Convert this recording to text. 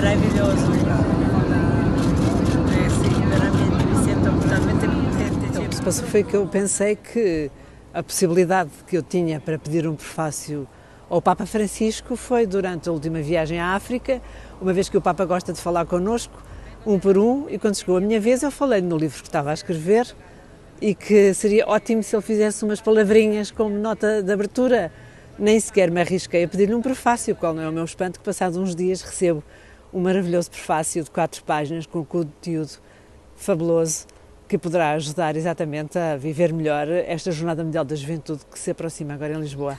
maravilloso. O que se passou foi que eu pensei que a possibilidade que eu tinha para pedir um prefácio ao Papa Francisco foi durante a última viagem à África, uma vez que o Papa gosta de falar connosco, um por um, e quando chegou a minha vez eu falei no livro que estava a escrever e que seria ótimo se ele fizesse umas palavrinhas como nota de abertura. Nem sequer me arrisquei a pedir-lhe um prefácio, qual não é o meu espanto que passados uns dias recebo um maravilhoso prefácio de quatro páginas com conteúdo fabuloso que poderá ajudar exatamente a viver melhor esta Jornada Mundial da Juventude que se aproxima agora em Lisboa.